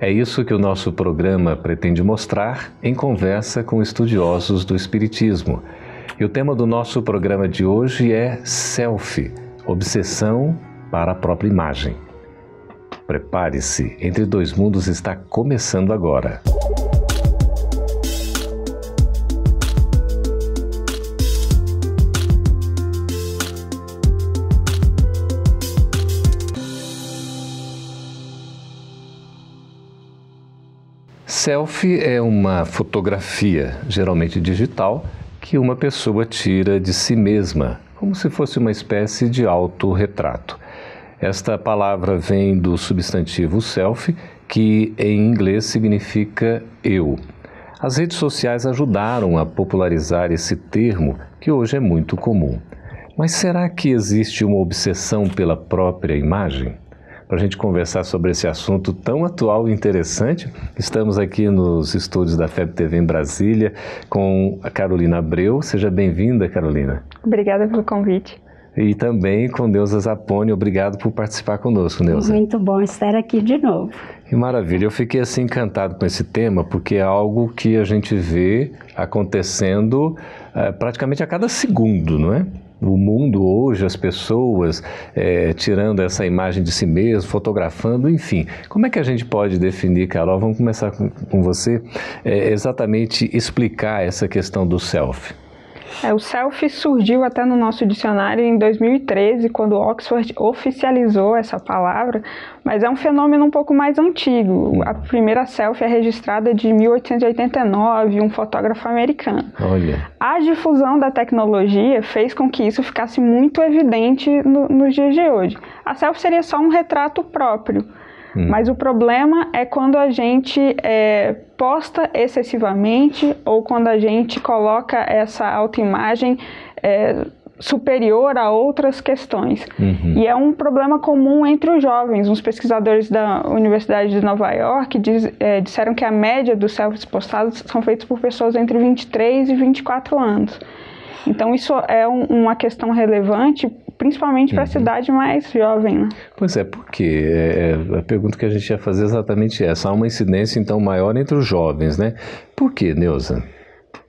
É isso que o nosso programa pretende mostrar em conversa com estudiosos do Espiritismo. E o tema do nosso programa de hoje é Selfie Obsessão para a própria imagem. Prepare-se, Entre Dois Mundos está começando agora. Selfie é uma fotografia, geralmente digital, que uma pessoa tira de si mesma, como se fosse uma espécie de autorretrato. Esta palavra vem do substantivo selfie, que em inglês significa eu. As redes sociais ajudaram a popularizar esse termo, que hoje é muito comum. Mas será que existe uma obsessão pela própria imagem? Para a gente conversar sobre esse assunto tão atual e interessante. Estamos aqui nos estúdios da FEB TV em Brasília com a Carolina Abreu. Seja bem-vinda, Carolina. Obrigada pelo convite. E também com Neuza Zapone. Obrigado por participar conosco, Neuza. Muito bom estar aqui de novo. Que maravilha. Eu fiquei assim encantado com esse tema, porque é algo que a gente vê acontecendo é, praticamente a cada segundo, não é? O mundo hoje, as pessoas é, tirando essa imagem de si mesmo, fotografando, enfim. Como é que a gente pode definir, Carol? Vamos começar com, com você, é, exatamente explicar essa questão do selfie. É, o selfie surgiu até no nosso dicionário em 2013, quando Oxford oficializou essa palavra, mas é um fenômeno um pouco mais antigo. A primeira selfie é registrada de 1889, um fotógrafo americano. Olha. A difusão da tecnologia fez com que isso ficasse muito evidente no, nos dias de hoje. A selfie seria só um retrato próprio. Hum. Mas o problema é quando a gente é, posta excessivamente ou quando a gente coloca essa autoimagem é, superior a outras questões. Uhum. E é um problema comum entre os jovens. Uns pesquisadores da Universidade de Nova York diz, é, disseram que a média dos selfies postados são feitos por pessoas entre 23 e 24 anos. Então, isso é um, uma questão relevante principalmente para a uhum. cidade mais jovem. Né? Pois é, porque é, é, a pergunta que a gente ia fazer é exatamente essa. Há uma incidência então maior entre os jovens, né? Por que, Neuza?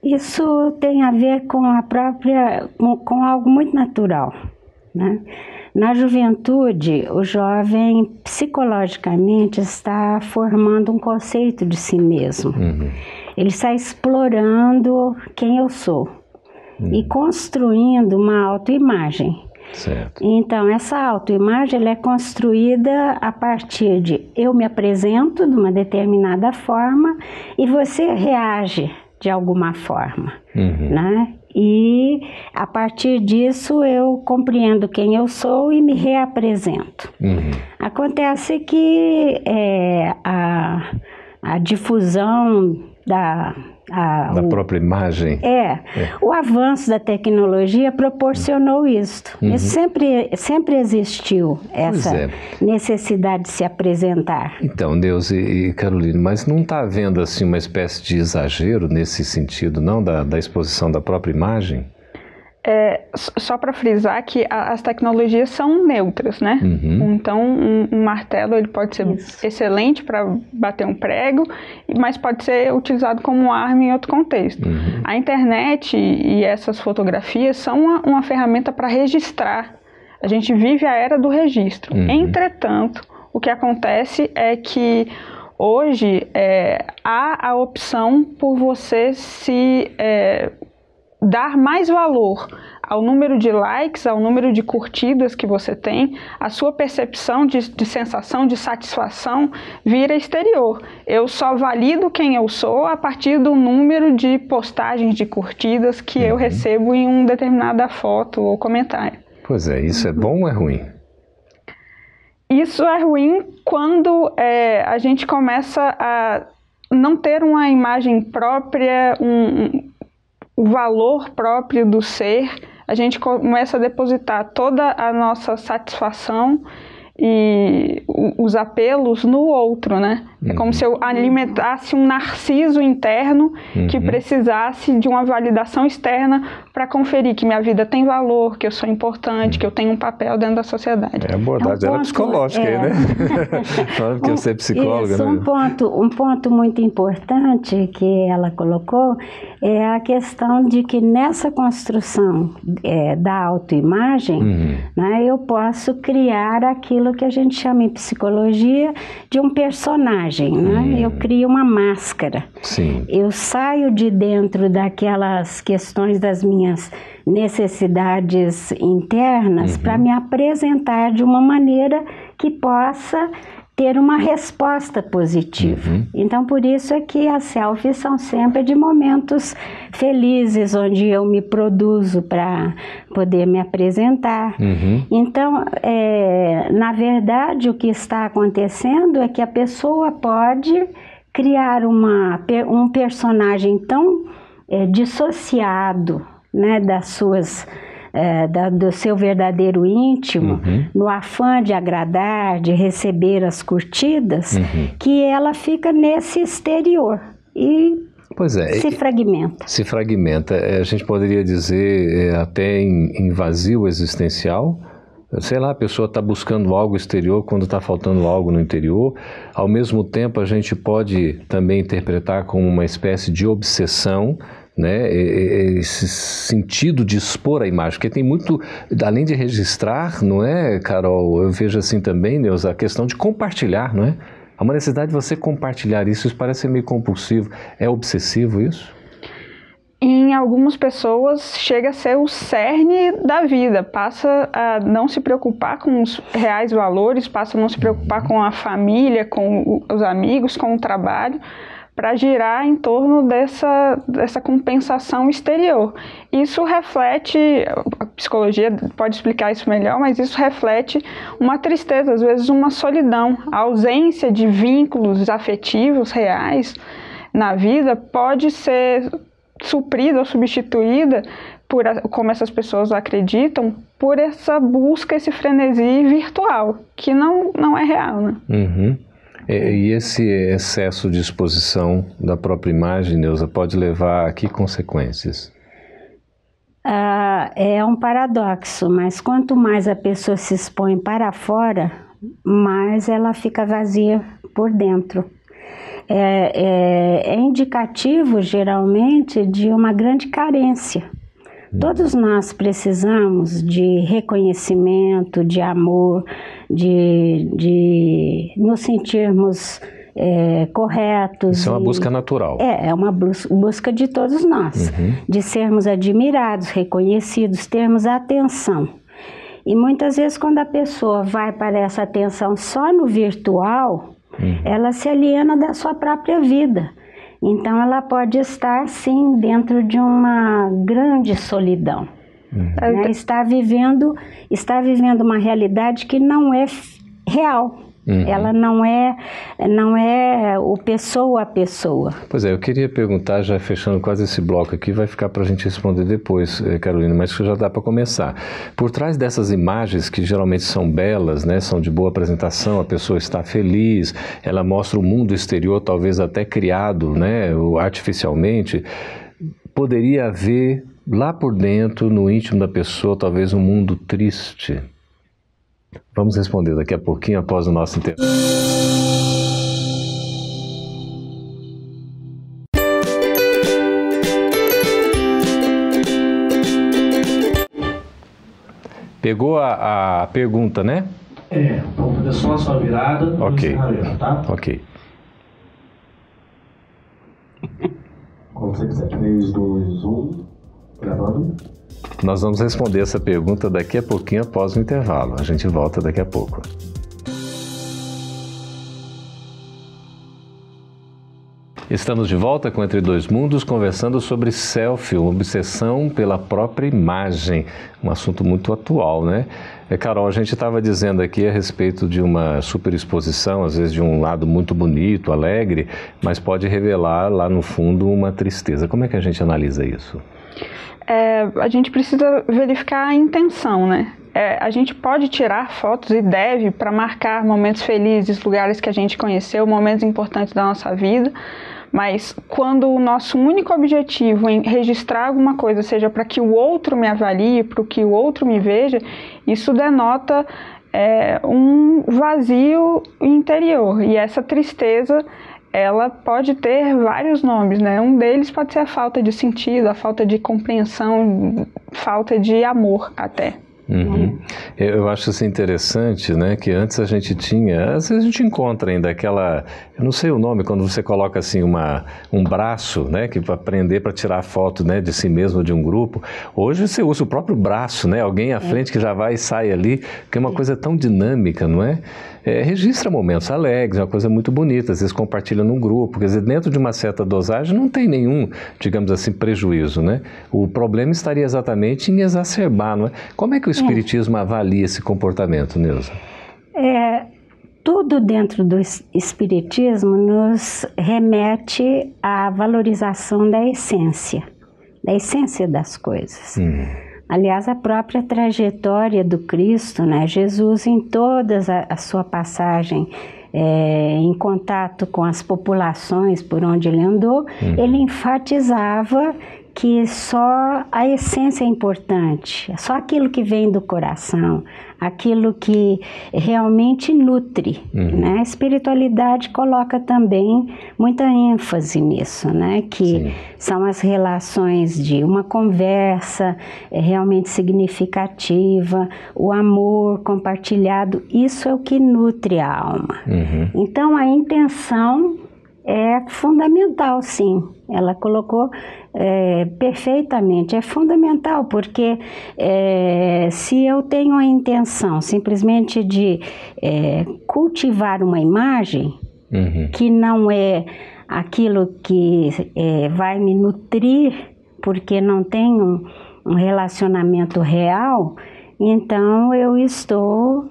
Isso tem a ver com a própria, com algo muito natural, né? Na juventude, o jovem psicologicamente está formando um conceito de si mesmo. Uhum. Ele está explorando quem eu sou uhum. e construindo uma autoimagem. Certo. Então, essa autoimagem é construída a partir de eu me apresento de uma determinada forma e você reage de alguma forma, uhum. né? E a partir disso eu compreendo quem eu sou e me reapresento. Uhum. Acontece que é, a, a difusão da a, da o, própria imagem. É, é, o avanço da tecnologia proporcionou isso. Uhum. Isso sempre, sempre existiu, essa é. necessidade de se apresentar. Então, Deus e, e Carolina, mas não está havendo assim uma espécie de exagero nesse sentido, não, da, da exposição da própria imagem? É, só para frisar que a, as tecnologias são neutras, né? Uhum. Então, um, um, martelo ele pode ser Isso. excelente para bater um prego, mas pode ser utilizado como arma em outro contexto. Uhum. A internet e essas fotografias são uma, uma ferramenta para registrar. A gente vive a era do registro. Uhum. Entretanto, o que acontece é que hoje é, há a opção por você se é, dar mais valor ao número de likes, ao número de curtidas que você tem, a sua percepção de, de, sensação, de satisfação vira exterior. Eu só valido quem eu sou a partir do número de postagens de curtidas que uhum. eu recebo em uma determinada foto ou comentário. Pois é, isso é bom ou é ruim? Isso é ruim quando é, a gente começa a não ter uma imagem própria, um, o valor próprio do ser, a gente começa a depositar toda a nossa satisfação e os apelos no outro, né? Uhum. É como se eu alimentasse um narciso interno uhum. que precisasse de uma validação externa para conferir que minha vida tem valor, que eu sou importante, uhum. que eu tenho um papel dentro da sociedade. É abordagem é um ponto, psicológica é... aí, né? Falando que você é psicóloga, Isso, né? Um ponto, um ponto muito importante que ela colocou é a questão de que nessa construção é, da autoimagem, uhum. né, eu posso criar aquilo que a gente chama em psicologia de um personagem, né? Uhum. Eu crio uma máscara. Sim. Eu saio de dentro daquelas questões das minhas necessidades internas uhum. para me apresentar de uma maneira que possa ter uma resposta positiva. Uhum. Então, por isso é que as selfies são sempre de momentos felizes, onde eu me produzo para poder me apresentar. Uhum. Então, é, na verdade, o que está acontecendo é que a pessoa pode criar uma, um personagem tão é, dissociado né, das suas é, da, do seu verdadeiro íntimo, uhum. no afã de agradar, de receber as curtidas, uhum. que ela fica nesse exterior e Pois é. Se fragmenta. Se fragmenta. É, a gente poderia dizer é, até em, em, vazio existencial. Sei lá, a pessoa está buscando algo exterior quando está faltando algo no interior. Ao mesmo tempo, a gente pode também interpretar como uma espécie de obsessão né, esse sentido de expor a imagem, porque tem muito, além de registrar, não é, Carol? Eu vejo assim também, Neuza, a questão de compartilhar, não é? Há uma necessidade de você compartilhar isso, isso parece meio compulsivo. É obsessivo isso? Em algumas pessoas chega a ser o cerne da vida, passa a não se preocupar com os reais valores, passa a não se preocupar com a família, com os amigos, com o trabalho, para girar em torno dessa, dessa compensação exterior. Isso reflete, a psicologia pode explicar isso melhor, mas isso reflete uma tristeza, às vezes uma solidão. A ausência de vínculos afetivos reais na vida pode ser suprida ou substituída por, como essas pessoas acreditam, por essa busca, esse frenesi virtual, que não, não é real, né? Uhum. É, e esse excesso de exposição da própria imagem, Neuza, pode levar a que consequências? Ah, é um paradoxo, mas quanto mais a pessoa se expõe para fora, mais ela fica vazia por dentro. É, é, é indicativo, geralmente, de uma grande carência. Todos nós precisamos de reconhecimento, de amor, de, de nos sentirmos é, corretos. Isso é uma busca natural. É, é uma busca de todos nós, uhum. de sermos admirados, reconhecidos, termos atenção. E muitas vezes, quando a pessoa vai para essa atenção só no virtual, uhum. ela se aliena da sua própria vida. Então ela pode estar sim dentro de uma grande solidão. Uhum. Né? Está vivendo, está vivendo uma realidade que não é real. Uhum. Ela não é, não é o pessoa a pessoa. Pois é, eu queria perguntar, já fechando quase esse bloco aqui, vai ficar para a gente responder depois, eh, Carolina, mas já dá para começar. Por trás dessas imagens, que geralmente são belas, né, são de boa apresentação, a pessoa está feliz, ela mostra o mundo exterior, talvez até criado né, artificialmente, poderia haver lá por dentro, no íntimo da pessoa, talvez um mundo triste Vamos responder daqui a pouquinho após o nosso intervalo. Pegou a, a pergunta, né? É, vamos fazer só a sua virada Ok. tá? Ok. Quando você quiser. 3, 2, 1, gravando. Nós vamos responder essa pergunta daqui a pouquinho após o intervalo. A gente volta daqui a pouco. Estamos de volta com Entre Dois Mundos, conversando sobre selfie, uma obsessão pela própria imagem, um assunto muito atual, né? É, Carol, a gente estava dizendo aqui a respeito de uma superexposição, às vezes de um lado muito bonito, alegre, mas pode revelar lá no fundo uma tristeza. Como é que a gente analisa isso? É, a gente precisa verificar a intenção, né? É, a gente pode tirar fotos e deve para marcar momentos felizes, lugares que a gente conheceu, momentos importantes da nossa vida. Mas quando o nosso único objetivo em registrar alguma coisa seja para que o outro me avalie, para que o outro me veja, isso denota é, um vazio interior. E essa tristeza ela pode ter vários nomes, né? Um deles pode ser a falta de sentido, a falta de compreensão, falta de amor até. Uhum. Eu acho isso interessante, né? Que antes a gente tinha, às vezes a gente encontra ainda aquela, eu não sei o nome, quando você coloca assim uma, um braço, né? Que para prender para tirar foto, né? De si mesmo, de um grupo. Hoje você usa o próprio braço, né? Alguém à é. frente que já vai e sai ali, que é uma coisa tão dinâmica, não é? É, registra momentos alegres, é uma coisa muito bonita, às vezes compartilha num grupo, quer dizer, dentro de uma certa dosagem não tem nenhum, digamos assim, prejuízo, né? O problema estaria exatamente em exacerbar, não é? Como é que o Espiritismo é. avalia esse comportamento, Neuza? É, tudo dentro do Espiritismo nos remete à valorização da essência, da essência das coisas. Hum. Aliás, a própria trajetória do Cristo, né? Jesus, em toda a, a sua passagem é, em contato com as populações por onde ele andou, uhum. ele enfatizava que só a essência é importante, só aquilo que vem do coração, aquilo que realmente nutre. Uhum. Né? A espiritualidade coloca também muita ênfase nisso, né? que Sim. são as relações de uma conversa é, realmente significativa, o amor compartilhado, isso é o que nutre a alma. Uhum. Então a intenção é fundamental, sim. Ela colocou é, perfeitamente. É fundamental, porque é, se eu tenho a intenção simplesmente de é, cultivar uma imagem uhum. que não é aquilo que é, vai me nutrir, porque não tem um, um relacionamento real, então eu estou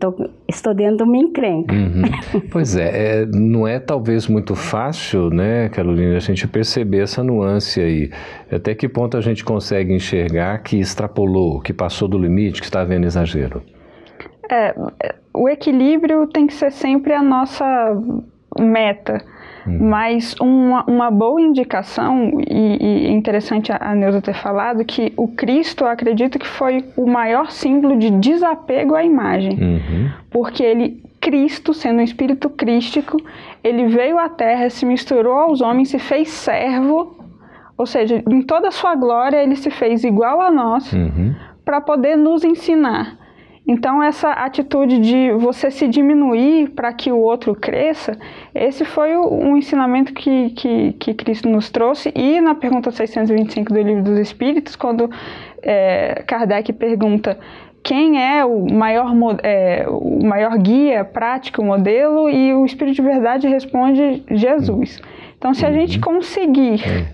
Tô, estou dentro de uma encrenca. Uhum. Pois é, é, não é talvez muito fácil, né, Carolina, a gente perceber essa nuance aí. Até que ponto a gente consegue enxergar que extrapolou, que passou do limite, que está havendo exagero? É, o equilíbrio tem que ser sempre a nossa meta. Hum. Mas uma, uma boa indicação, e, e é interessante a, a Neuza ter falado, que o Cristo, eu acredito que foi o maior símbolo de desapego à imagem. Uhum. Porque ele, Cristo, sendo um espírito crístico, ele veio à terra, se misturou aos homens, se fez servo, ou seja, em toda a sua glória, ele se fez igual a nós, uhum. para poder nos ensinar. Então, essa atitude de você se diminuir para que o outro cresça, esse foi o, um ensinamento que, que, que, Cristo nos trouxe. E na pergunta 625 do Livro dos Espíritos, quando é, Kardec pergunta quem é o maior, é, o maior guia prático, modelo, e o Espírito de Verdade responde Jesus. Então, se a gente uhum. conseguir é.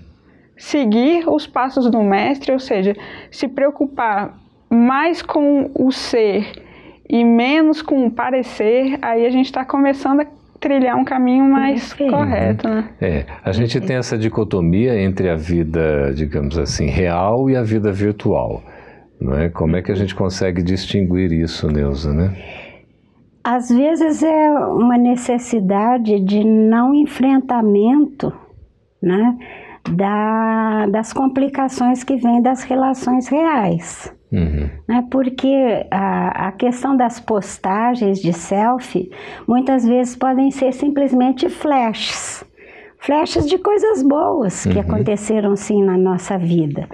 seguir os passos do Mestre, ou seja, se preocupar mais com o ser e menos com o parecer, aí a gente está começando a trilhar um caminho mais correto, né? É, a gente tem essa dicotomia entre a vida, digamos assim, real e a vida virtual, não é? Como é que a gente consegue distinguir isso, Neuza, né? Às vezes é uma necessidade de não enfrentamento, né? Da, das complicações que vêm das relações reais. Uhum. Né? Porque a, a questão das postagens de selfie muitas vezes podem ser simplesmente flashes flashes de coisas boas que uhum. aconteceram sim na nossa vida.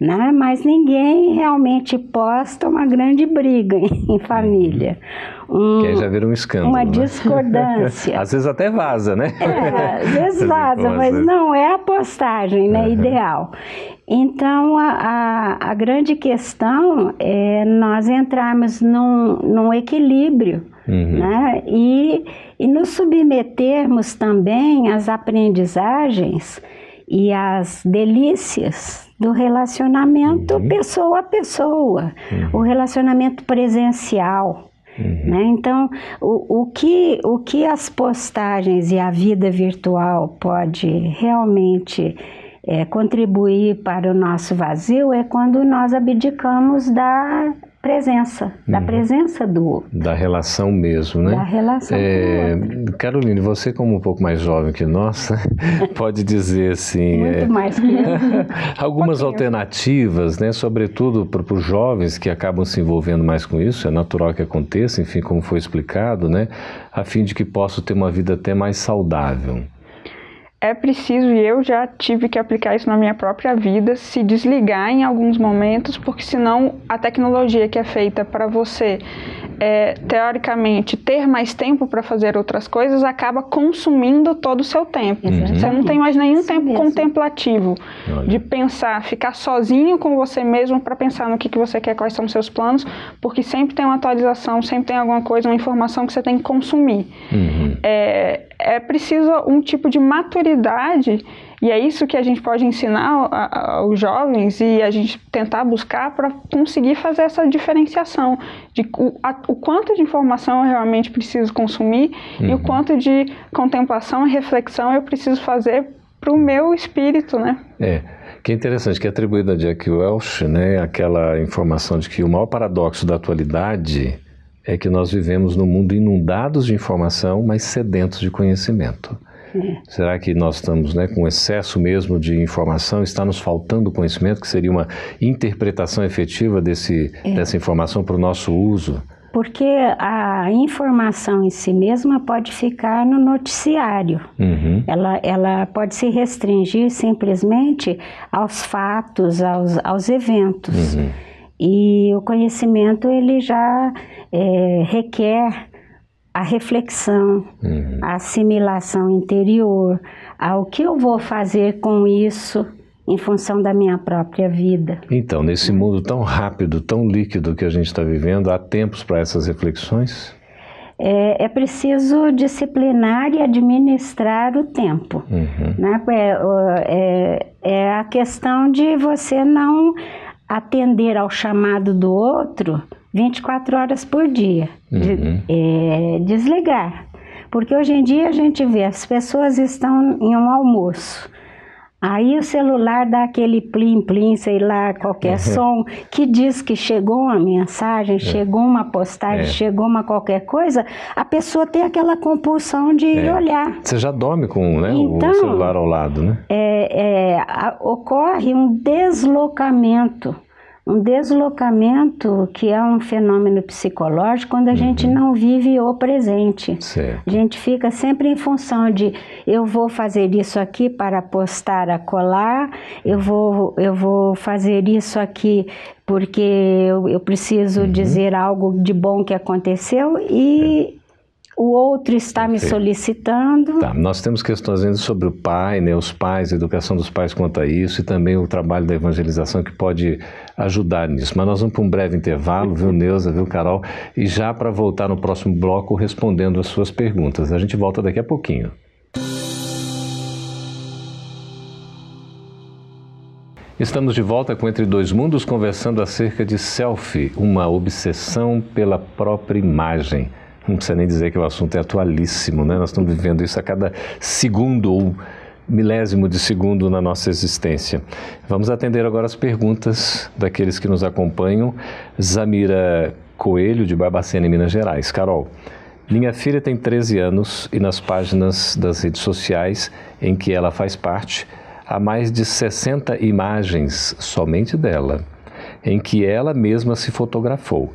Né? Mas ninguém realmente posta uma grande briga em família. Um, que aí já vira um escândalo. Uma né? discordância. às vezes até vaza, né? É, às vezes vaza, mas não é a postagem né, uhum. ideal. Então, a, a, a, grande questão é nós entrarmos num, num equilíbrio uhum. né? e, e nos submetermos também às aprendizagens e às delícias do relacionamento uhum. pessoa a pessoa, uhum. o relacionamento presencial. Uhum. Né? Então, o, o, que, o que as postagens e a vida virtual pode realmente é, contribuir para o nosso vazio é quando nós abdicamos da presença, da uhum. presença do outro. Da relação mesmo, né? Da relação é, Caroline, você como um pouco mais jovem que nós, pode dizer assim... Muito é, mais que algumas um alternativas, né? Sobretudo para os jovens que acabam se envolvendo mais com isso, é natural que aconteça, enfim, como foi explicado, né? A fim de que possam ter uma vida até mais saudável é preciso, e eu já tive que aplicar isso na minha própria vida, se desligar em alguns momentos, porque senão a tecnologia que é feita para você é, teoricamente, ter mais tempo para fazer outras coisas acaba consumindo todo o seu tempo. Uhum. Você não tem mais nenhum Isso tempo mesmo. contemplativo Olha. de pensar, ficar sozinho com você mesmo para pensar no que, que você quer, quais são os seus planos, porque sempre tem uma atualização, sempre tem alguma coisa, uma informação que você tem que consumir. Uhum. É, é preciso um tipo de maturidade e é isso que a gente pode ensinar aos jovens e a gente tentar buscar para conseguir fazer essa diferenciação de o, a, o, quanto de informação eu realmente preciso consumir uhum. e o uhum. quanto de contemplação e reflexão eu preciso fazer para o meu espírito, né? É. Que é interessante que é atribuída a Jack Welch, né, aquela informação de que o maior paradoxo da atualidade é que nós vivemos num mundo inundados de informação, mas sedentos de conhecimento. É. Será que nós estamos né, com excesso mesmo de informação? Está nos faltando conhecimento, que seria uma interpretação efetiva desse, é. dessa informação para o nosso uso? Porque a informação em si mesma pode ficar no noticiário. Uhum. Ela, ela pode se restringir simplesmente aos fatos, aos, aos eventos. Uhum. E o conhecimento ele já é, requer a reflexão, uhum. a assimilação interior, ao que eu vou fazer com isso em função da minha própria vida. Então, nesse mundo tão rápido, tão líquido que a gente está vivendo, há tempos para essas reflexões? É, é, preciso disciplinar e administrar o tempo. Uhum. Né? É, é, é a questão de você não atender ao chamado do outro 24 horas por dia. Uhum. De, é, desligar. Porque hoje em dia a gente vê, as pessoas estão em um almoço. Aí o celular dá aquele plim-plim, sei lá, qualquer uhum. som, que diz que chegou uma mensagem, é. chegou uma postagem, é. chegou uma qualquer coisa, a pessoa tem aquela compulsão de é. olhar. Você já dorme com né, então, o celular ao lado, né? É, é ocorre um deslocamento um deslocamento que é um fenômeno psicológico quando a uhum. gente não vive o presente. Certo. A gente fica sempre em função de eu vou fazer isso aqui para postar a colar, eu vou, eu vou fazer isso aqui porque eu, eu preciso uhum. dizer algo de bom que aconteceu e o outro está me solicitando. Tá, nós temos questões ainda sobre o pai, né, os pais, a educação dos pais quanto a isso e também o trabalho da evangelização que pode ajudar nisso. Mas nós vamos para um breve intervalo, viu, Neuza, viu, Carol? E já para voltar no próximo bloco respondendo as suas perguntas. A gente volta daqui a pouquinho. Estamos de volta com Entre Dois Mundos conversando acerca de selfie, uma obsessão pela própria imagem. Não precisa nem dizer que o assunto é atualíssimo, né? Nós estamos vivendo isso a cada segundo ou milésimo de segundo na nossa existência. Vamos atender agora as perguntas daqueles que nos acompanham. Zamira Coelho, de Barbacena, em Minas Gerais. Carol, minha filha tem 13 anos e nas páginas das redes sociais em que ela faz parte, há mais de 60 imagens somente dela, em que ela mesma se fotografou.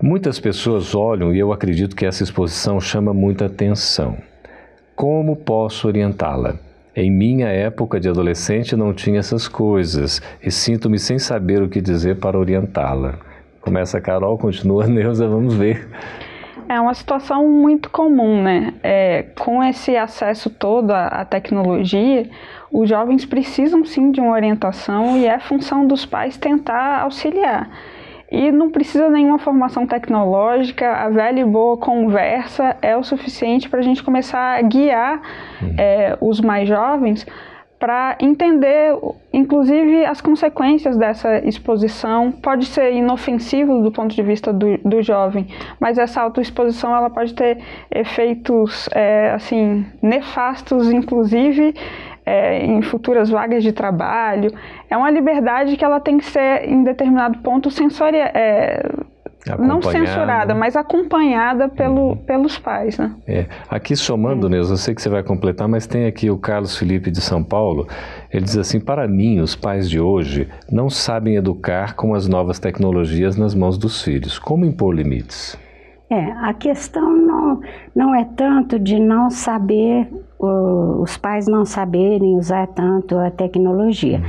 Muitas pessoas olham e eu acredito que essa exposição chama muita atenção. Como posso orientá-la? Em minha época de adolescente não tinha essas coisas e sinto-me sem saber o que dizer para orientá-la. Começa a Carol, continua Neuza, vamos ver. É uma situação muito comum, né? É, com esse acesso todo à tecnologia, os jovens precisam sim de uma orientação e é função dos pais tentar auxiliar. E não precisa nenhuma formação tecnológica, a velha e boa conversa é o suficiente para a gente começar a guiar uhum. é, os mais jovens para entender, inclusive, as consequências dessa exposição. Pode ser inofensivo do ponto de vista do, do jovem, mas essa autoexposição ela pode ter efeitos é, assim nefastos, inclusive é, em futuras vagas de trabalho. É uma liberdade que ela tem que ser em determinado ponto sensorial. É, não censurada, mas acompanhada pelo, uhum. pelos pais. Né? É. Aqui somando, é. Neuza, eu sei que você vai completar, mas tem aqui o Carlos Felipe de São Paulo. Ele diz assim: para mim, os pais de hoje não sabem educar com as novas tecnologias nas mãos dos filhos. Como impor limites? É, a questão não, não é tanto de não saber, os pais não saberem usar tanto a tecnologia. Uhum.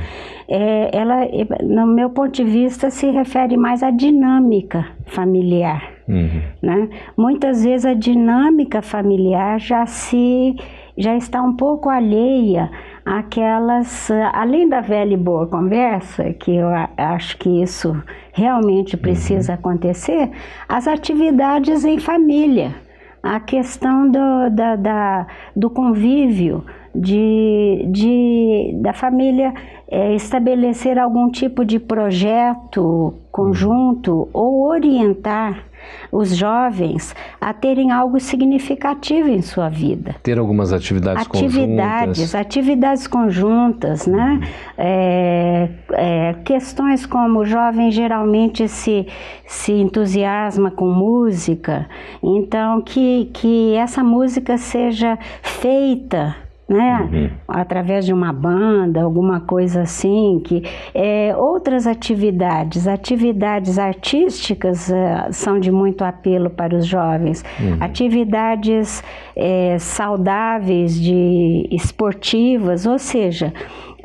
É, ela, no meu ponto de vista, se refere mais à dinâmica familiar. Uhum. Né? Muitas vezes a dinâmica familiar já se já está um pouco alheia aquelas, além da velha e boa conversa, que eu acho que isso realmente precisa uhum. acontecer, as atividades em família, a questão do, da, da do convívio, de, de, da família é, estabelecer algum tipo de projeto conjunto ou orientar os jovens a terem algo significativo em sua vida. Ter algumas atividades, atividades conjuntas. Atividades conjuntas, né? É, é, questões como o jovem geralmente se, se entusiasma com música, então que, que essa música seja feita né? Uhum. Através de uma banda, alguma coisa assim, que é, outras atividades, atividades artísticas uh, são de muito apelo para os jovens, uhum. atividades é, saudáveis, de esportivas, ou seja,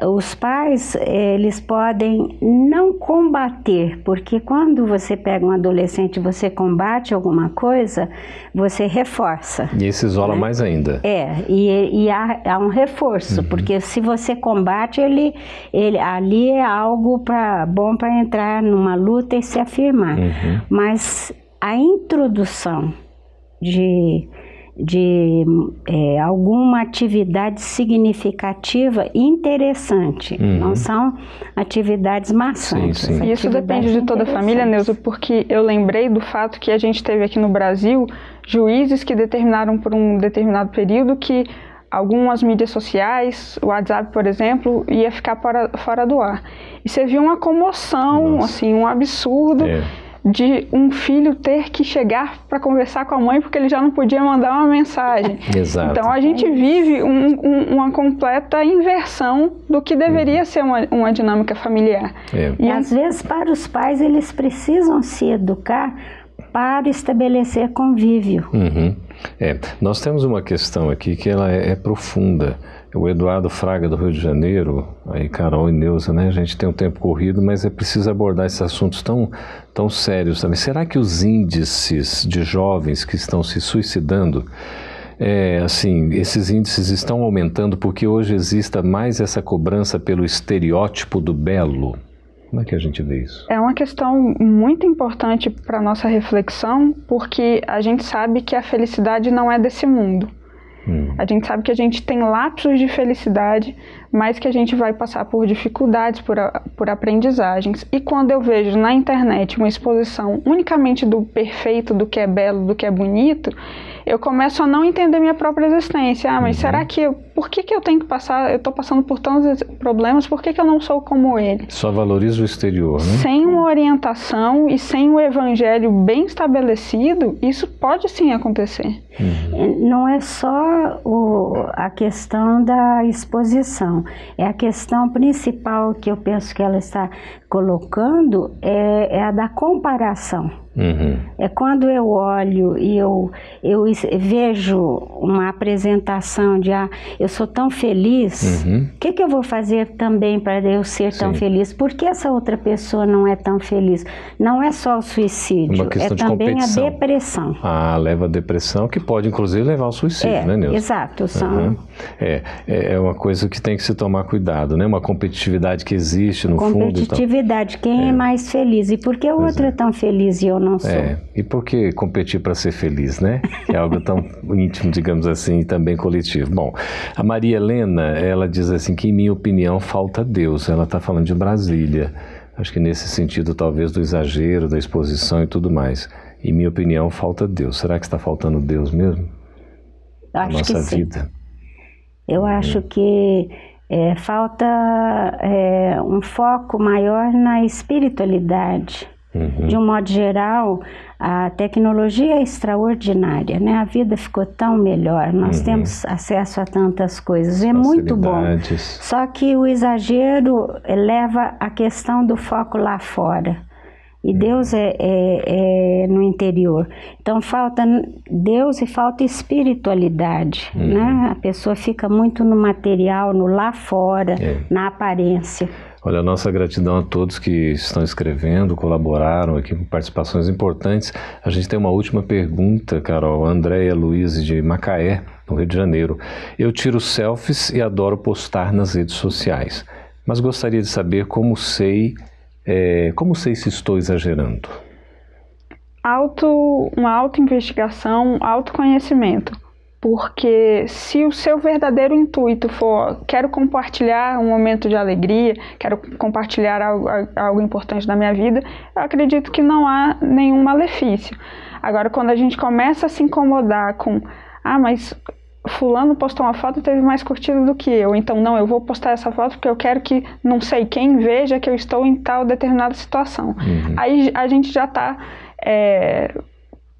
os pais eles podem não combater, porque quando você pega um adolescente e você combate alguma coisa, você reforça. E isso isola né? mais ainda. É, e, e há, há, um reforço, uhum. porque se você combate, ele, ele ali é algo pra, bom para entrar numa luta e se afirmar. Uhum. Mas a introdução de de é, alguma atividade significativa interessante. Uhum. Não são atividades maçantes. Sim, sim. Isso depende de toda a família, Neuza, porque eu lembrei do fato que a gente teve aqui no Brasil juízes que determinaram por um determinado período que algumas mídias sociais, o WhatsApp, por exemplo, ia ficar fora, fora do ar. E você viu uma comoção, Nossa. assim, um absurdo. É de um filho ter que chegar para conversar com a mãe porque ele já não podia mandar uma mensagem. Exato. Então a gente vive um, um, uma completa inversão do que deveria uhum. ser uma, uma, dinâmica familiar. É. E às vezes para os pais eles precisam se educar para estabelecer convívio. Uhum. É. Nós temos uma questão aqui que ela é, é profunda o Eduardo Fraga do Rio de Janeiro, aí Carol e Neuza, né? A gente tem um tempo corrido, mas é preciso abordar esses assuntos tão, tão sérios também. Será que os índices de jovens que estão se suicidando, é, assim, esses índices estão aumentando porque hoje exista mais essa cobrança pelo estereótipo do belo? Como é que a gente vê isso? É uma questão muito importante para nossa reflexão, porque a gente sabe que a felicidade não é desse mundo. Hum. A gente sabe que a gente tem lapsos de felicidade, mas que a gente vai passar por dificuldades, por, a, por aprendizagens. E quando eu vejo na internet uma exposição unicamente do perfeito, do que é belo, do que é bonito, eu começo a não entender minha própria existência. Ah, mas uhum. será que eu, por que, que eu tenho que passar, eu estou passando por tantos problemas, por que, que eu não sou como ele? Só valoriza o exterior, né? Sem uma orientação e sem o um evangelho bem estabelecido, isso pode sim acontecer. Uhum. Não é só o, a questão da exposição, é a questão principal que eu penso que ela está colocando é, é a da comparação. Uhum. É quando eu olho e eu, eu vejo uma apresentação de ah, eu sou tão feliz, o uhum. que, que eu vou fazer também para eu ser Sim. tão feliz? Por que essa outra pessoa não é tão feliz? Não é só o suicídio, é também a depressão. Ah, leva a depressão, que pode inclusive levar ao suicídio, é, né, Nilson? Exato. São... Uhum. É, é, uma coisa que tem que se tomar cuidado, né? Uma competitividade que existe no fundo. Competitividade, quem é. é. mais feliz? E por que o outro é. é tão feliz e eu não sou? É, e por que competir para ser feliz, né? É algo tão íntimo, digamos assim, e também coletivo. Bom, a Maria Helena, ela diz assim que, em minha opinião, falta Deus. Ela está falando de Brasília. Acho que nesse sentido, talvez, do exagero, da exposição e tudo mais. Em minha opinião, falta Deus. Será que está faltando Deus mesmo? Acho Na nossa que sim. vida. Eu hum. acho que É, falta é, um foco maior na espiritualidade. Uhum. De um modo geral, a tecnologia é extraordinária, né? A vida ficou tão melhor, nós uhum. temos acesso a tantas coisas, é muito bom. Só que o exagero leva a questão do foco lá fora. E uhum. Deus é, é, é, no interior. Então falta Deus e falta espiritualidade, uhum. né? A pessoa fica muito no material, no lá fora, é. na aparência. Olha, nossa gratidão a todos que estão escrevendo, colaboraram aqui com participações importantes. A gente tem uma última pergunta, Carol. Andréia Luiz de Macaé, no Rio de Janeiro. Eu tiro selfies e adoro postar nas redes sociais, mas gostaria de saber como sei, é, como sei se estou exagerando. Auto, uma autoinvestigação, autoconhecimento porque se o seu verdadeiro intuito for quero compartilhar um momento de alegria, quero compartilhar algo, algo importante da minha vida, eu acredito que não há nenhum malefício. Agora, quando a gente começa a se incomodar com, ah, mas fulano postou uma foto e teve mais curtida do que eu, então não, eu vou postar essa foto porque eu quero que não sei quem veja que eu estou em tal determinada situação. Uhum. Aí a gente já está é,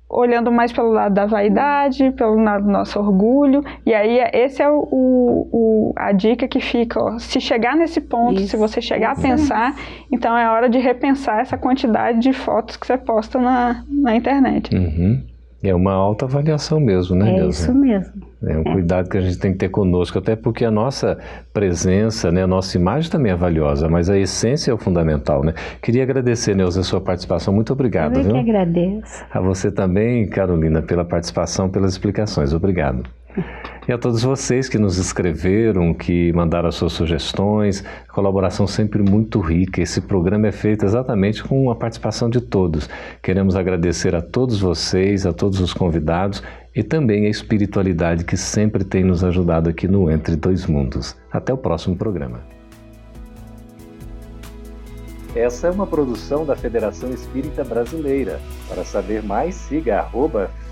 olhando mais pelo lado da vaidade, pelo lado do nosso orgulho. E aí, esse é o, o a dica que fica. Ó. Se chegar nesse ponto, Isso. se você chegar a pensar, então é hora de repensar essa quantidade de fotos que você posta na, na internet. Uhum. É uma alta avaliação mesmo, né, É isso mesmo. É um é. cuidado que a gente tem que ter conosco, até porque a nossa presença, né, a nossa imagem também é valiosa, mas a essência é o fundamental, né? Queria agradecer, Neuza, a sua participação. Muito obrigado. Eu viu? que agradeço. A você também, Carolina, pela participação, pelas explicações. Obrigado. E a todos vocês que nos escreveram, que mandaram as suas sugestões, colaboração sempre muito rica. Esse programa é feito exatamente com a participação de todos. Queremos agradecer a todos vocês, a todos os convidados e também a espiritualidade que sempre tem nos ajudado aqui no Entre Dois Mundos. Até o próximo programa. Essa é uma produção da Federação Espírita Brasileira. Para saber mais, siga